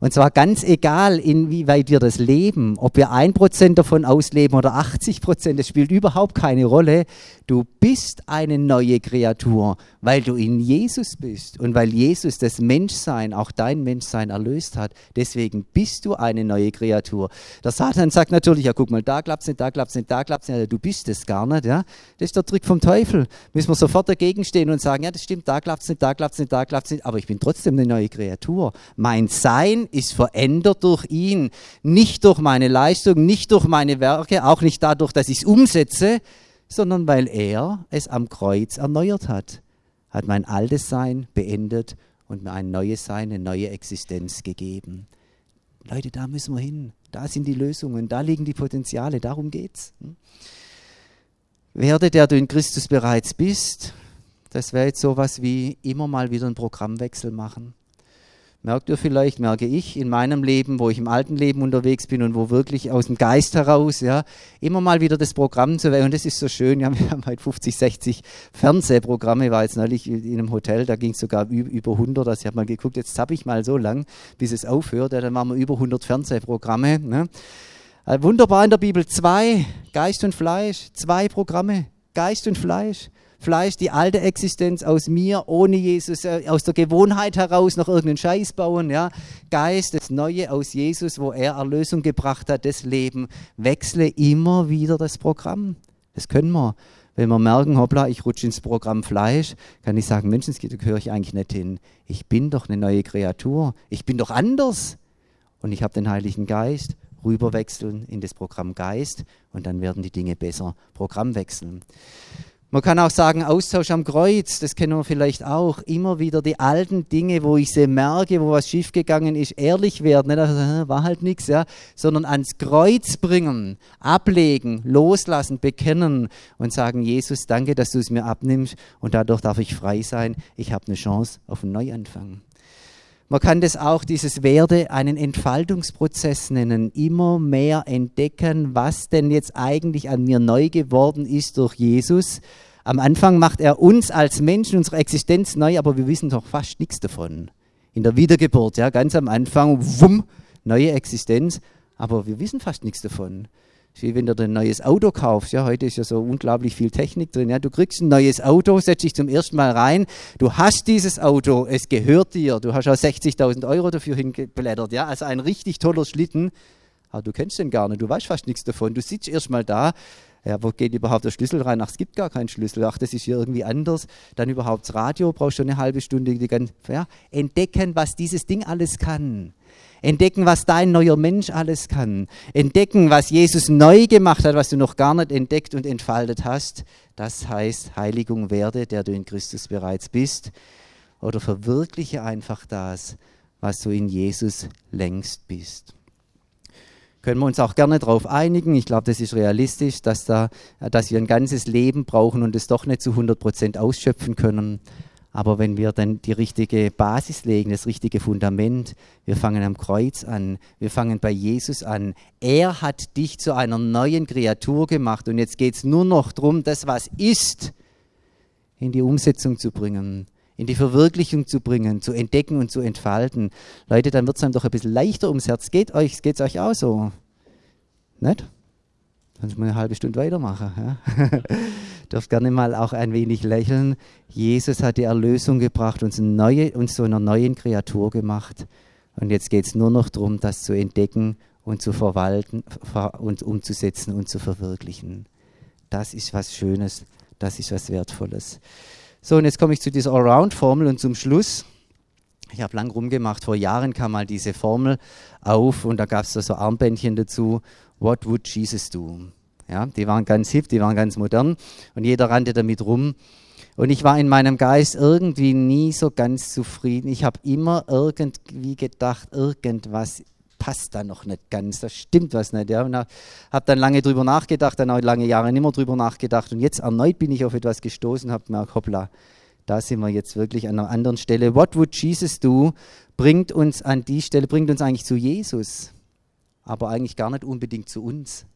Und zwar ganz egal, inwieweit wir das leben, ob wir ein Prozent davon ausleben oder 80 Prozent, das spielt überhaupt keine Rolle. Du bist eine neue Kreatur, weil du in Jesus bist und weil Jesus das Menschsein, auch dein Menschsein erlöst hat. Deswegen bist du eine neue Kreatur. Der Satan sagt natürlich, ja guck mal, da klappt's nicht, da klappt's nicht, da klappt's nicht, ja, du bist es gar nicht. Ja? Das ist der Trick vom Teufel. Müssen wir sofort dagegen stehen und sagen, ja das stimmt, da klappt's nicht, da klappt's nicht, da klappt's nicht, aber ich bin trotzdem eine neue Kreatur. Mein Sein ist verändert durch ihn. Nicht durch meine Leistung, nicht durch meine Werke, auch nicht dadurch, dass ich es umsetze, sondern weil er es am Kreuz erneuert hat. Hat mein altes Sein beendet und mir ein neues Sein, eine neue Existenz gegeben. Leute, da müssen wir hin. Da sind die Lösungen, da liegen die Potenziale, darum geht's. Hm? Werde, der du in Christus bereits bist, das wäre jetzt sowas wie immer mal wieder einen Programmwechsel machen. Merkt ihr vielleicht, merke ich in meinem Leben, wo ich im alten Leben unterwegs bin und wo wirklich aus dem Geist heraus, ja, immer mal wieder das Programm zu wählen. Und das ist so schön. Ja, [laughs] wir haben halt 50, 60 Fernsehprogramme. Ich war jetzt neulich in einem Hotel, da ging es sogar über 100. Also ich habe mal geguckt, jetzt habe ich mal so lang, bis es aufhört. Ja, dann waren wir über 100 Fernsehprogramme. Ne? Äh, wunderbar in der Bibel. Zwei, Geist und Fleisch. Zwei Programme. Geist und Fleisch. Fleisch, die alte Existenz aus mir, ohne Jesus, äh, aus der Gewohnheit heraus noch irgendeinen Scheiß bauen. Ja? Geist, das Neue aus Jesus, wo er Erlösung gebracht hat, das Leben. Wechsle immer wieder das Programm. Das können wir. Wenn wir merken, hoppla, ich rutsche ins Programm Fleisch, kann ich sagen, Mensch, da gehöre ich eigentlich nicht hin. Ich bin doch eine neue Kreatur. Ich bin doch anders. Und ich habe den Heiligen Geist rüberwechseln in das Programm Geist und dann werden die Dinge besser. Programm wechseln. Man kann auch sagen, Austausch am Kreuz, das kennen wir vielleicht auch. Immer wieder die alten Dinge, wo ich sie merke, wo was schiefgegangen ist, ehrlich werden. Nicht also, war halt nichts, ja. Sondern ans Kreuz bringen, ablegen, loslassen, bekennen und sagen, Jesus, danke, dass du es mir abnimmst und dadurch darf ich frei sein. Ich habe eine Chance auf einen Neuanfang. Man kann das auch, dieses Werde, einen Entfaltungsprozess nennen. Immer mehr entdecken, was denn jetzt eigentlich an mir neu geworden ist durch Jesus. Am Anfang macht er uns als Menschen, unsere Existenz neu, aber wir wissen doch fast nichts davon. In der Wiedergeburt, ja, ganz am Anfang, wumm, neue Existenz, aber wir wissen fast nichts davon wie wenn du ein neues Auto kaufst. Ja, heute ist ja so unglaublich viel Technik drin. Ja, du kriegst ein neues Auto, setzt dich zum ersten Mal rein. Du hast dieses Auto, es gehört dir. Du hast auch 60.000 Euro dafür hingeblättert. Ja, also ein richtig toller Schlitten. Aber du kennst den gar nicht. Du weißt fast nichts davon. Du sitzt erst mal da. Ja, wo geht überhaupt der Schlüssel rein? Ach, es gibt gar keinen Schlüssel. Ach, das ist hier irgendwie anders. Dann überhaupt das Radio, brauchst du eine halbe Stunde. Die ganze, ja, entdecken, was dieses Ding alles kann. Entdecken, was dein neuer Mensch alles kann. Entdecken, was Jesus neu gemacht hat, was du noch gar nicht entdeckt und entfaltet hast. Das heißt, Heiligung werde, der du in Christus bereits bist. Oder verwirkliche einfach das, was du in Jesus längst bist können wir uns auch gerne darauf einigen. Ich glaube, das ist realistisch, dass, da, dass wir ein ganzes Leben brauchen und es doch nicht zu 100 Prozent ausschöpfen können. Aber wenn wir dann die richtige Basis legen, das richtige Fundament, wir fangen am Kreuz an, wir fangen bei Jesus an. Er hat dich zu einer neuen Kreatur gemacht und jetzt geht es nur noch darum, das, was ist, in die Umsetzung zu bringen in die Verwirklichung zu bringen, zu entdecken und zu entfalten. Leute, dann wird es einem doch ein bisschen leichter ums Herz. Geht euch, geht's euch auch so? Nicht? Dann mal eine halbe Stunde weitermachen. Ja? [laughs] Dürft gerne mal auch ein wenig lächeln. Jesus hat die Erlösung gebracht, uns, neue, uns zu einer neuen Kreatur gemacht. Und jetzt geht es nur noch darum, das zu entdecken und zu verwalten und umzusetzen und zu verwirklichen. Das ist was Schönes, das ist was Wertvolles. So, und jetzt komme ich zu dieser Allround-Formel und zum Schluss. Ich habe lang rumgemacht, vor Jahren kam mal diese Formel auf und da gab es so Armbändchen dazu. What would Jesus do? Ja, die waren ganz hip, die waren ganz modern und jeder rannte damit rum. Und ich war in meinem Geist irgendwie nie so ganz zufrieden. Ich habe immer irgendwie gedacht, irgendwas passt da noch nicht ganz, da stimmt was nicht. Ja. Habe dann lange drüber nachgedacht, dann auch lange Jahre nicht mehr drüber nachgedacht und jetzt erneut bin ich auf etwas gestoßen habe gemerkt, hoppla, da sind wir jetzt wirklich an einer anderen Stelle. What would Jesus do? Bringt uns an die Stelle, bringt uns eigentlich zu Jesus, aber eigentlich gar nicht unbedingt zu uns.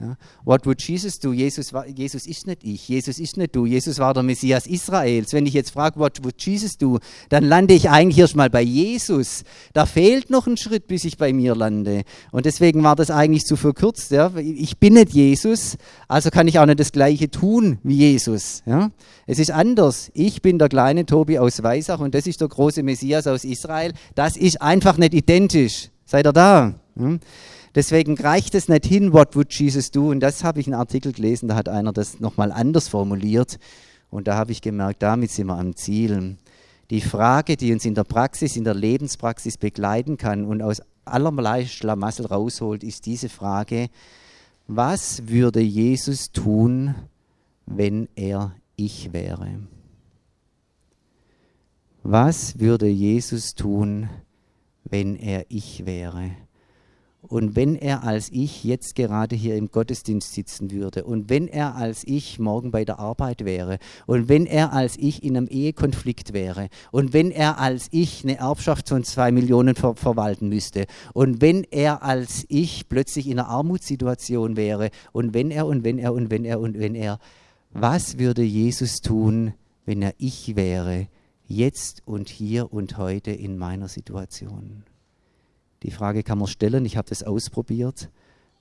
Ja. What would Jesus do? Jesus, war, Jesus ist nicht ich, Jesus ist nicht du, Jesus war der Messias Israels. Wenn ich jetzt frage, what would Jesus do, dann lande ich eigentlich erstmal bei Jesus. Da fehlt noch ein Schritt, bis ich bei mir lande. Und deswegen war das eigentlich zu verkürzt. Ja. Ich bin nicht Jesus, also kann ich auch nicht das Gleiche tun wie Jesus. Ja. Es ist anders. Ich bin der kleine Tobi aus Weisach und das ist der große Messias aus Israel. Das ist einfach nicht identisch. Seid ihr da? Ja. Deswegen reicht es nicht hin, what would Jesus do? Und das habe ich einen Artikel gelesen, da hat einer das nochmal anders formuliert. Und da habe ich gemerkt, damit sind wir am Ziel. Die Frage, die uns in der Praxis, in der Lebenspraxis begleiten kann und aus allerlei Schlamassel rausholt, ist diese Frage, was würde Jesus tun, wenn er ich wäre? Was würde Jesus tun, wenn er ich wäre? Und wenn er als ich jetzt gerade hier im Gottesdienst sitzen würde und wenn er als ich morgen bei der Arbeit wäre und wenn er als ich in einem Ehekonflikt wäre und wenn er als ich eine Erbschaft von zwei Millionen ver verwalten müsste und wenn er als ich plötzlich in einer Armutssituation wäre und wenn er und wenn er und wenn er und wenn er, was würde Jesus tun, wenn er ich wäre, jetzt und hier und heute in meiner Situation? Die Frage kann man stellen, ich habe das ausprobiert.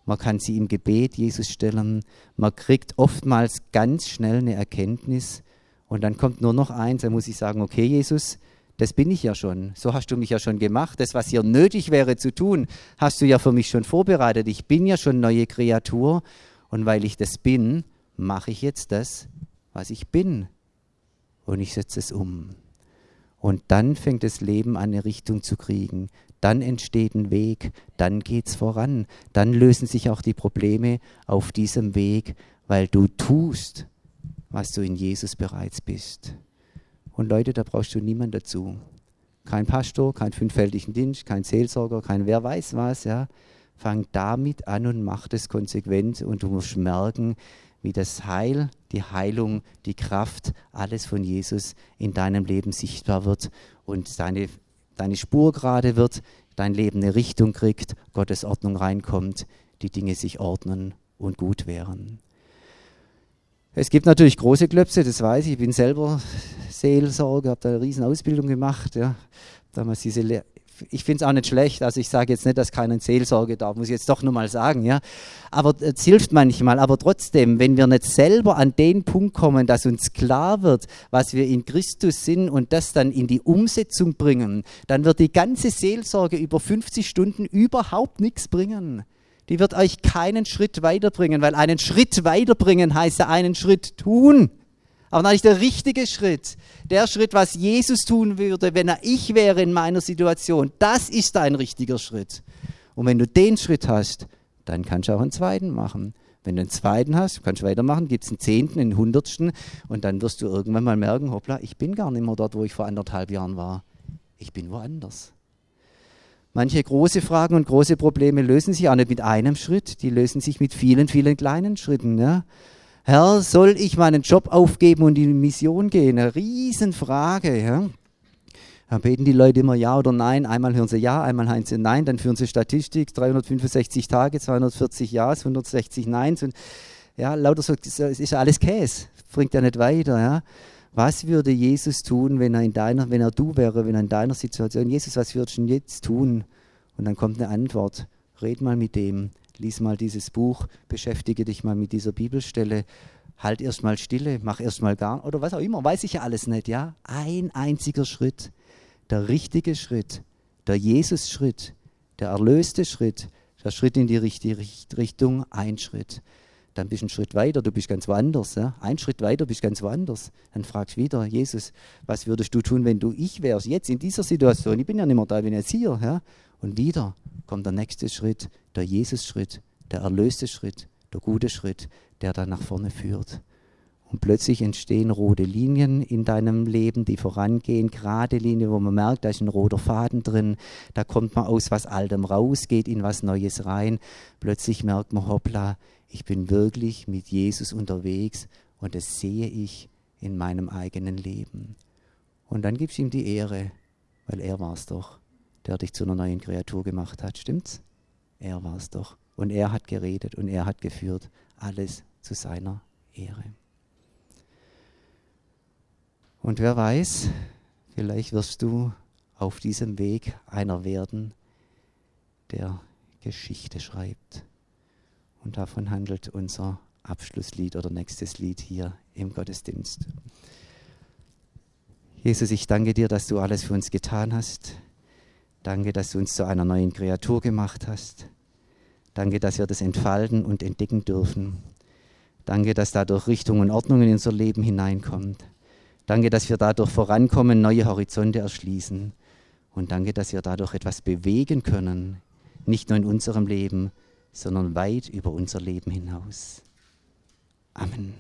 Man kann sie im Gebet Jesus stellen. Man kriegt oftmals ganz schnell eine Erkenntnis und dann kommt nur noch eins, dann muss ich sagen, okay Jesus, das bin ich ja schon. So hast du mich ja schon gemacht. Das, was hier nötig wäre zu tun, hast du ja für mich schon vorbereitet. Ich bin ja schon neue Kreatur und weil ich das bin, mache ich jetzt das, was ich bin und ich setze es um. Und dann fängt das Leben an, eine Richtung zu kriegen dann entsteht ein Weg, dann geht's voran, dann lösen sich auch die Probleme auf diesem Weg, weil du tust, was du in Jesus bereits bist. Und Leute, da brauchst du niemand dazu. Kein Pastor, kein fünffältigen Dienst, kein Seelsorger, kein wer weiß was, ja. Fang damit an und mach das konsequent und du musst merken, wie das Heil, die Heilung, die Kraft, alles von Jesus in deinem Leben sichtbar wird und seine deine Spur gerade wird, dein Leben eine Richtung kriegt, Gottes Ordnung reinkommt, die Dinge sich ordnen und gut wären. Es gibt natürlich große Klöpse, das weiß ich. Ich bin selber Seelsorger, habe da eine riesen Ausbildung gemacht. Ja. Damals diese ich finde es auch nicht schlecht. Also ich sage jetzt nicht, dass keinen Seelsorge da, muss ich jetzt doch nur mal sagen, ja. Aber es hilft manchmal. Aber trotzdem, wenn wir nicht selber an den Punkt kommen, dass uns klar wird, was wir in Christus sind und das dann in die Umsetzung bringen, dann wird die ganze Seelsorge über 50 Stunden überhaupt nichts bringen. Die wird euch keinen Schritt weiterbringen, weil einen Schritt weiterbringen heißt ja einen Schritt tun. Aber natürlich der richtige Schritt, der Schritt, was Jesus tun würde, wenn er ich wäre in meiner Situation, das ist ein richtiger Schritt. Und wenn du den Schritt hast, dann kannst du auch einen zweiten machen. Wenn du einen zweiten hast, kannst du weitermachen, gibt es einen zehnten, einen hundertsten und dann wirst du irgendwann mal merken, hoppla, ich bin gar nicht mehr dort, wo ich vor anderthalb Jahren war. Ich bin woanders. Manche große Fragen und große Probleme lösen sich auch nicht mit einem Schritt, die lösen sich mit vielen, vielen kleinen Schritten. Ja? Herr, soll ich meinen Job aufgeben und in die Mission gehen? Eine Riesenfrage. Ja? Dann beten die Leute immer Ja oder Nein. Einmal hören sie Ja, einmal hören sie Nein. Dann führen sie Statistik, 365 Tage, 240 Ja, 160 Neins. Und ja, lauter so, es ist alles Käse, bringt ja nicht weiter. Ja? Was würde Jesus tun, wenn er in deiner, wenn er du wäre, wenn er in deiner Situation, Jesus, was würdest du denn jetzt tun? Und dann kommt eine Antwort. Red mal mit dem, lies mal dieses Buch, beschäftige dich mal mit dieser Bibelstelle, halt erst mal Stille, mach erst mal gar, oder was auch immer, weiß ich ja alles nicht, ja? Ein einziger Schritt, der richtige Schritt, der Jesus-Schritt, der erlöste Schritt, der Schritt in die richtige Richtung, ein Schritt dann bist du einen Schritt weiter, du bist ganz woanders. Ja? Ein Schritt weiter bist ganz woanders. Dann fragst du wieder, Jesus, was würdest du tun, wenn du ich wärst, jetzt in dieser Situation? Ich bin ja nicht mehr da, ich bin jetzt hier. Ja? Und wieder kommt der nächste Schritt, der Jesus-Schritt, der erlöste Schritt, der gute Schritt, der dann nach vorne führt. Und plötzlich entstehen rote Linien in deinem Leben, die vorangehen, gerade Linien, wo man merkt, da ist ein roter Faden drin, da kommt man aus was Altem raus, geht in was Neues rein. Plötzlich merkt man, hoppla, ich bin wirklich mit Jesus unterwegs und das sehe ich in meinem eigenen Leben. Und dann gibst du ihm die Ehre, weil er war es doch, der dich zu einer neuen Kreatur gemacht hat. Stimmt's? Er war es doch. Und er hat geredet und er hat geführt. Alles zu seiner Ehre. Und wer weiß, vielleicht wirst du auf diesem Weg einer werden, der Geschichte schreibt. Und davon handelt unser Abschlusslied oder nächstes Lied hier im Gottesdienst. Jesus, ich danke dir, dass du alles für uns getan hast. Danke, dass du uns zu einer neuen Kreatur gemacht hast. Danke, dass wir das entfalten und entdecken dürfen. Danke, dass dadurch Richtung und Ordnung in unser Leben hineinkommt. Danke, dass wir dadurch vorankommen, neue Horizonte erschließen. Und danke, dass wir dadurch etwas bewegen können, nicht nur in unserem Leben, sondern weit über unser Leben hinaus. Amen.